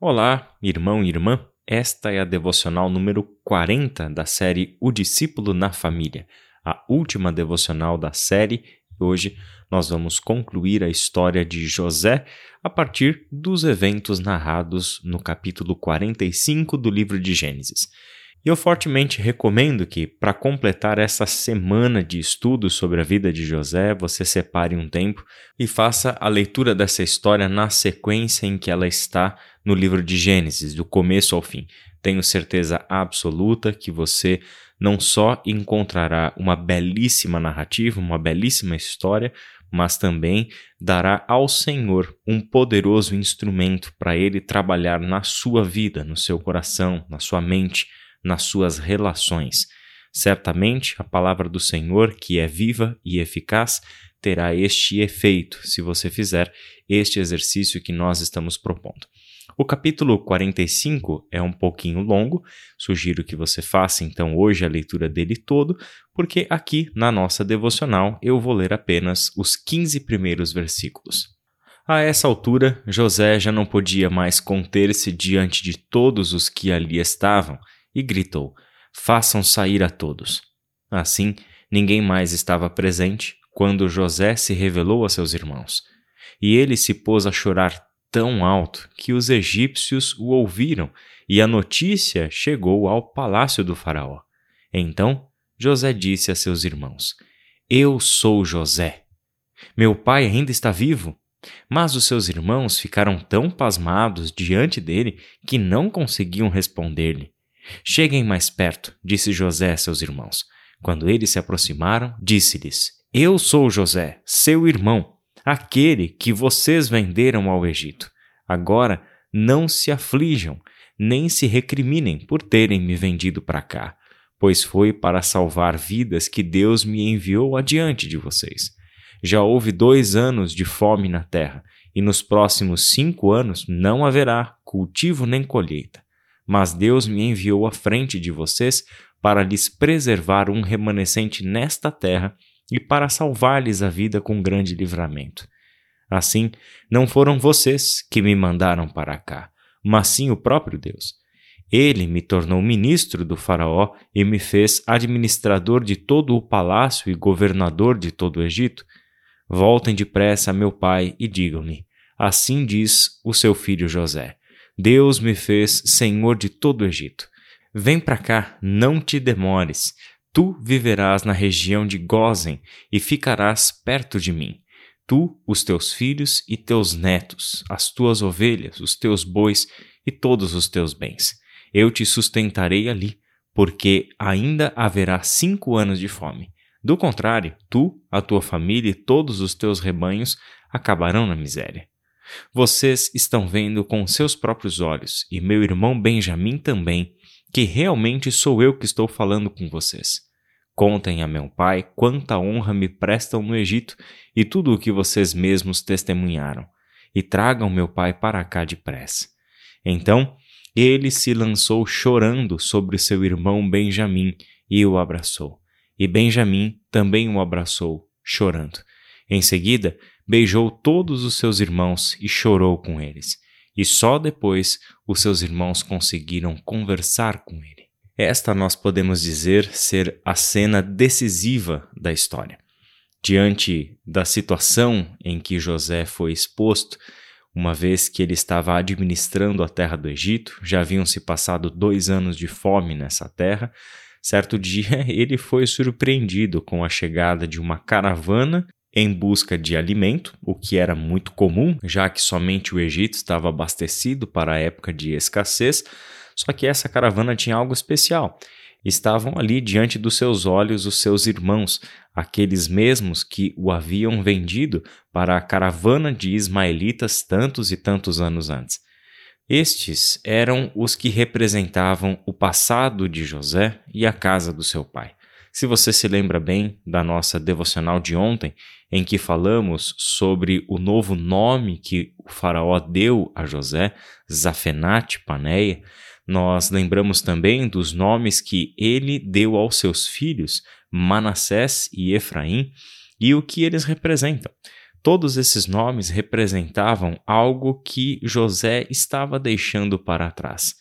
Olá, irmão e irmã. Esta é a devocional número 40 da série O Discípulo na Família, a última devocional da série. Hoje nós vamos concluir a história de José a partir dos eventos narrados no capítulo 45 do livro de Gênesis. E eu fortemente recomendo que, para completar essa semana de estudos sobre a vida de José, você separe um tempo e faça a leitura dessa história na sequência em que ela está no livro de Gênesis, do começo ao fim. Tenho certeza absoluta que você não só encontrará uma belíssima narrativa, uma belíssima história, mas também dará ao Senhor um poderoso instrumento para ele trabalhar na sua vida, no seu coração, na sua mente nas suas relações. Certamente a palavra do Senhor, que é viva e eficaz, terá este efeito se você fizer este exercício que nós estamos propondo. O capítulo 45 é um pouquinho longo, sugiro que você faça então hoje a leitura dele todo, porque aqui na nossa devocional eu vou ler apenas os 15 primeiros versículos. A essa altura, José já não podia mais conter-se diante de todos os que ali estavam e gritou: Façam sair a todos. Assim, ninguém mais estava presente quando José se revelou a seus irmãos. E ele se pôs a chorar tão alto que os egípcios o ouviram e a notícia chegou ao palácio do Faraó. Então José disse a seus irmãos: Eu sou José. Meu pai ainda está vivo. Mas os seus irmãos ficaram tão pasmados diante dele que não conseguiam responder-lhe. Cheguem mais perto, disse José a seus irmãos. Quando eles se aproximaram, disse-lhes: Eu sou José, seu irmão, aquele que vocês venderam ao Egito. Agora não se aflijam, nem se recriminem por terem me vendido para cá, pois foi para salvar vidas que Deus me enviou adiante de vocês. Já houve dois anos de fome na terra, e nos próximos cinco anos não haverá cultivo nem colheita mas Deus me enviou à frente de vocês para lhes preservar um remanescente nesta terra e para salvar-lhes a vida com grande livramento. Assim, não foram vocês que me mandaram para cá, mas sim o próprio Deus. Ele me tornou ministro do Faraó e me fez administrador de todo o palácio e governador de todo o Egito. Voltem depressa meu pai e digam-lhe: Assim diz o seu filho José. Deus me fez senhor de todo o Egito. Vem para cá, não te demores. Tu viverás na região de Gozen e ficarás perto de mim. Tu, os teus filhos e teus netos, as tuas ovelhas, os teus bois e todos os teus bens. Eu te sustentarei ali, porque ainda haverá cinco anos de fome. Do contrário, tu, a tua família e todos os teus rebanhos acabarão na miséria. Vocês estão vendo com seus próprios olhos, e meu irmão Benjamim também, que realmente sou eu que estou falando com vocês. Contem a meu pai quanta honra me prestam no Egito e tudo o que vocês mesmos testemunharam, e tragam meu pai para cá depressa. Então ele se lançou chorando sobre seu irmão Benjamim e o abraçou. E Benjamim também o abraçou, chorando. Em seguida, beijou todos os seus irmãos e chorou com eles. E só depois os seus irmãos conseguiram conversar com ele. Esta nós podemos dizer ser a cena decisiva da história. Diante da situação em que José foi exposto, uma vez que ele estava administrando a terra do Egito, já haviam se passado dois anos de fome nessa terra, certo dia ele foi surpreendido com a chegada de uma caravana em busca de alimento, o que era muito comum, já que somente o Egito estava abastecido para a época de escassez. Só que essa caravana tinha algo especial. Estavam ali diante dos seus olhos os seus irmãos, aqueles mesmos que o haviam vendido para a caravana de ismaelitas tantos e tantos anos antes. Estes eram os que representavam o passado de José e a casa do seu pai. Se você se lembra bem da nossa devocional de ontem, em que falamos sobre o novo nome que o Faraó deu a José, Zafenate Paneia, nós lembramos também dos nomes que ele deu aos seus filhos, Manassés e Efraim, e o que eles representam. Todos esses nomes representavam algo que José estava deixando para trás.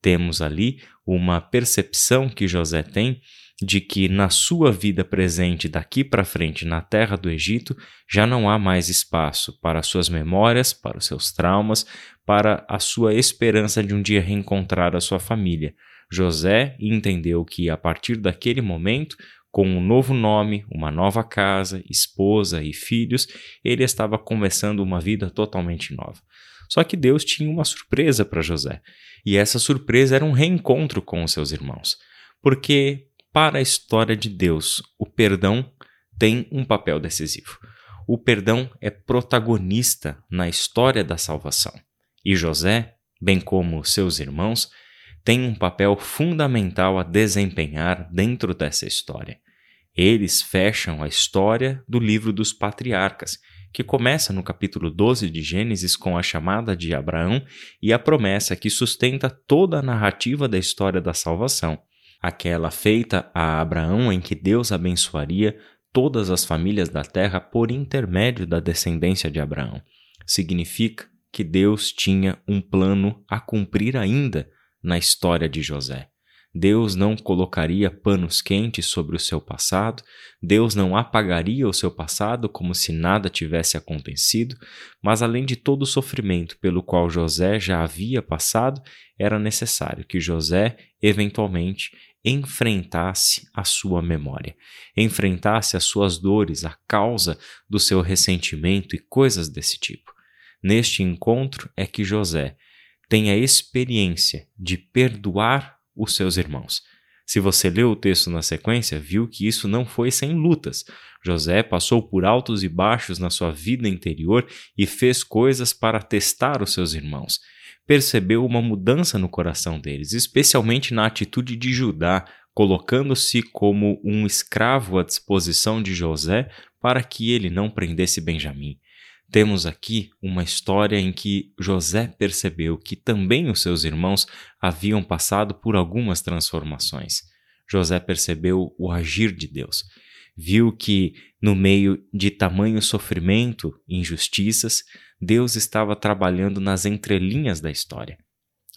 Temos ali uma percepção que José tem de que na sua vida presente daqui para frente na terra do Egito já não há mais espaço para suas memórias, para os seus traumas, para a sua esperança de um dia reencontrar a sua família. José entendeu que a partir daquele momento, com um novo nome, uma nova casa, esposa e filhos, ele estava começando uma vida totalmente nova. Só que Deus tinha uma surpresa para José, e essa surpresa era um reencontro com os seus irmãos. Porque para a história de Deus, o perdão tem um papel decisivo. O perdão é protagonista na história da salvação. E José, bem como seus irmãos, tem um papel fundamental a desempenhar dentro dessa história. Eles fecham a história do livro dos patriarcas, que começa no capítulo 12 de Gênesis com a chamada de Abraão e a promessa que sustenta toda a narrativa da história da salvação aquela feita a Abraão em que Deus abençoaria todas as famílias da terra por intermédio da descendência de Abraão. Significa que Deus tinha um plano a cumprir ainda na história de José. Deus não colocaria panos quentes sobre o seu passado, Deus não apagaria o seu passado como se nada tivesse acontecido, mas além de todo o sofrimento pelo qual José já havia passado, era necessário que José, eventualmente, enfrentasse a sua memória, enfrentasse as suas dores, a causa do seu ressentimento e coisas desse tipo. Neste encontro é que José tem a experiência de perdoar os seus irmãos. Se você leu o texto na sequência, viu que isso não foi sem lutas. José passou por altos e baixos na sua vida interior e fez coisas para testar os seus irmãos percebeu uma mudança no coração deles, especialmente na atitude de Judá, colocando-se como um escravo à disposição de José para que ele não prendesse Benjamim. Temos aqui uma história em que José percebeu que também os seus irmãos haviam passado por algumas transformações. José percebeu o agir de Deus. Viu que, no meio de tamanho sofrimento e injustiças, Deus estava trabalhando nas entrelinhas da história.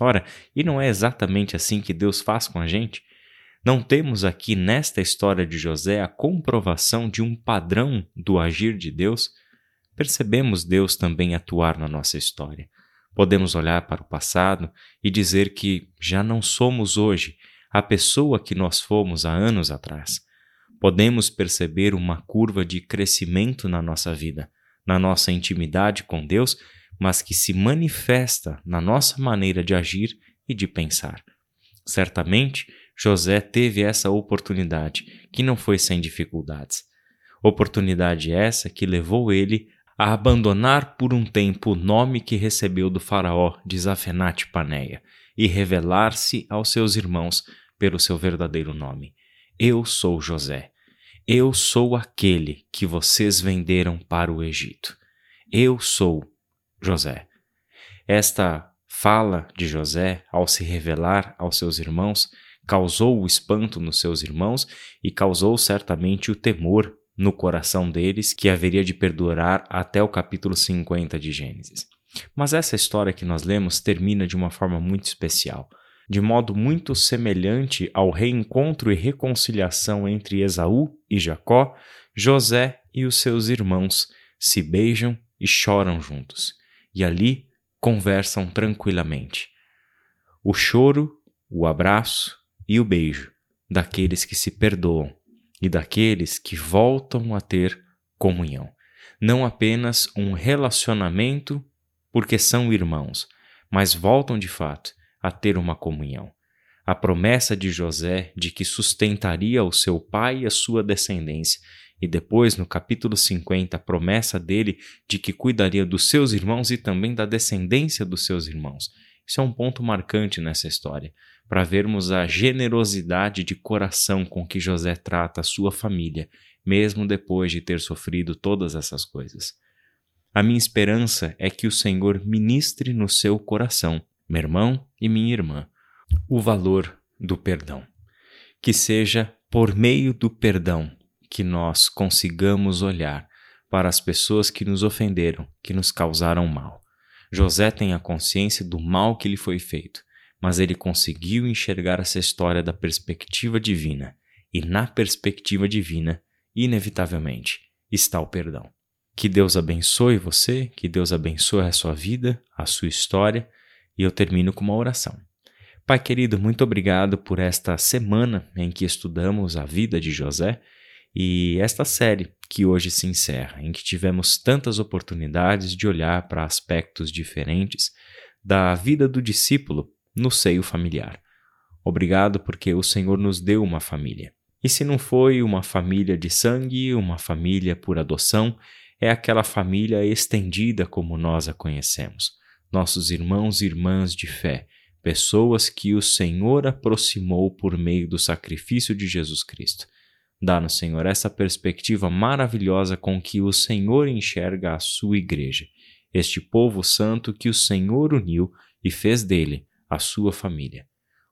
Ora, e não é exatamente assim que Deus faz com a gente? Não temos aqui nesta história de José a comprovação de um padrão do agir de Deus? Percebemos Deus também atuar na nossa história. Podemos olhar para o passado e dizer que já não somos hoje a pessoa que nós fomos há anos atrás. Podemos perceber uma curva de crescimento na nossa vida, na nossa intimidade com Deus, mas que se manifesta na nossa maneira de agir e de pensar. Certamente, José teve essa oportunidade, que não foi sem dificuldades. Oportunidade essa que levou ele a abandonar por um tempo o nome que recebeu do faraó de Zafenate Paneia e revelar-se aos seus irmãos pelo seu verdadeiro nome. Eu sou José. Eu sou aquele que vocês venderam para o Egito. Eu sou José. Esta fala de José, ao se revelar aos seus irmãos, causou o espanto nos seus irmãos e causou certamente o temor no coração deles, que haveria de perdurar até o capítulo 50 de Gênesis. Mas essa história que nós lemos termina de uma forma muito especial de modo muito semelhante ao reencontro e reconciliação entre Esaú e Jacó, José e os seus irmãos se beijam e choram juntos, e ali conversam tranquilamente. O choro, o abraço e o beijo daqueles que se perdoam e daqueles que voltam a ter comunhão. Não apenas um relacionamento porque são irmãos, mas voltam de fato a ter uma comunhão. A promessa de José de que sustentaria o seu pai e a sua descendência, e depois, no capítulo 50, a promessa dele de que cuidaria dos seus irmãos e também da descendência dos seus irmãos. Isso é um ponto marcante nessa história, para vermos a generosidade de coração com que José trata a sua família, mesmo depois de ter sofrido todas essas coisas. A minha esperança é que o Senhor ministre no seu coração meu irmão e minha irmã, o valor do perdão. Que seja por meio do perdão que nós consigamos olhar para as pessoas que nos ofenderam, que nos causaram mal. José tem a consciência do mal que lhe foi feito, mas ele conseguiu enxergar essa história da perspectiva divina, e na perspectiva divina, inevitavelmente, está o perdão. Que Deus abençoe você, que Deus abençoe a sua vida, a sua história, e eu termino com uma oração. Pai querido, muito obrigado por esta semana em que estudamos a vida de José e esta série que hoje se encerra, em que tivemos tantas oportunidades de olhar para aspectos diferentes da vida do discípulo no seio familiar. Obrigado porque o Senhor nos deu uma família. E se não foi uma família de sangue, uma família por adoção, é aquela família estendida como nós a conhecemos. Nossos irmãos e irmãs de fé, pessoas que o Senhor aproximou por meio do sacrifício de Jesus Cristo. Dá-nos, Senhor, essa perspectiva maravilhosa com que o Senhor enxerga a sua igreja, este povo santo que o Senhor uniu e fez dele a sua família.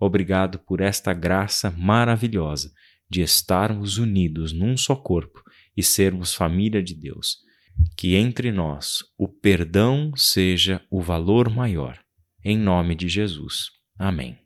Obrigado por esta graça maravilhosa de estarmos unidos num só corpo e sermos família de Deus. Que entre nós o perdão seja o valor maior em nome de Jesus. Amém.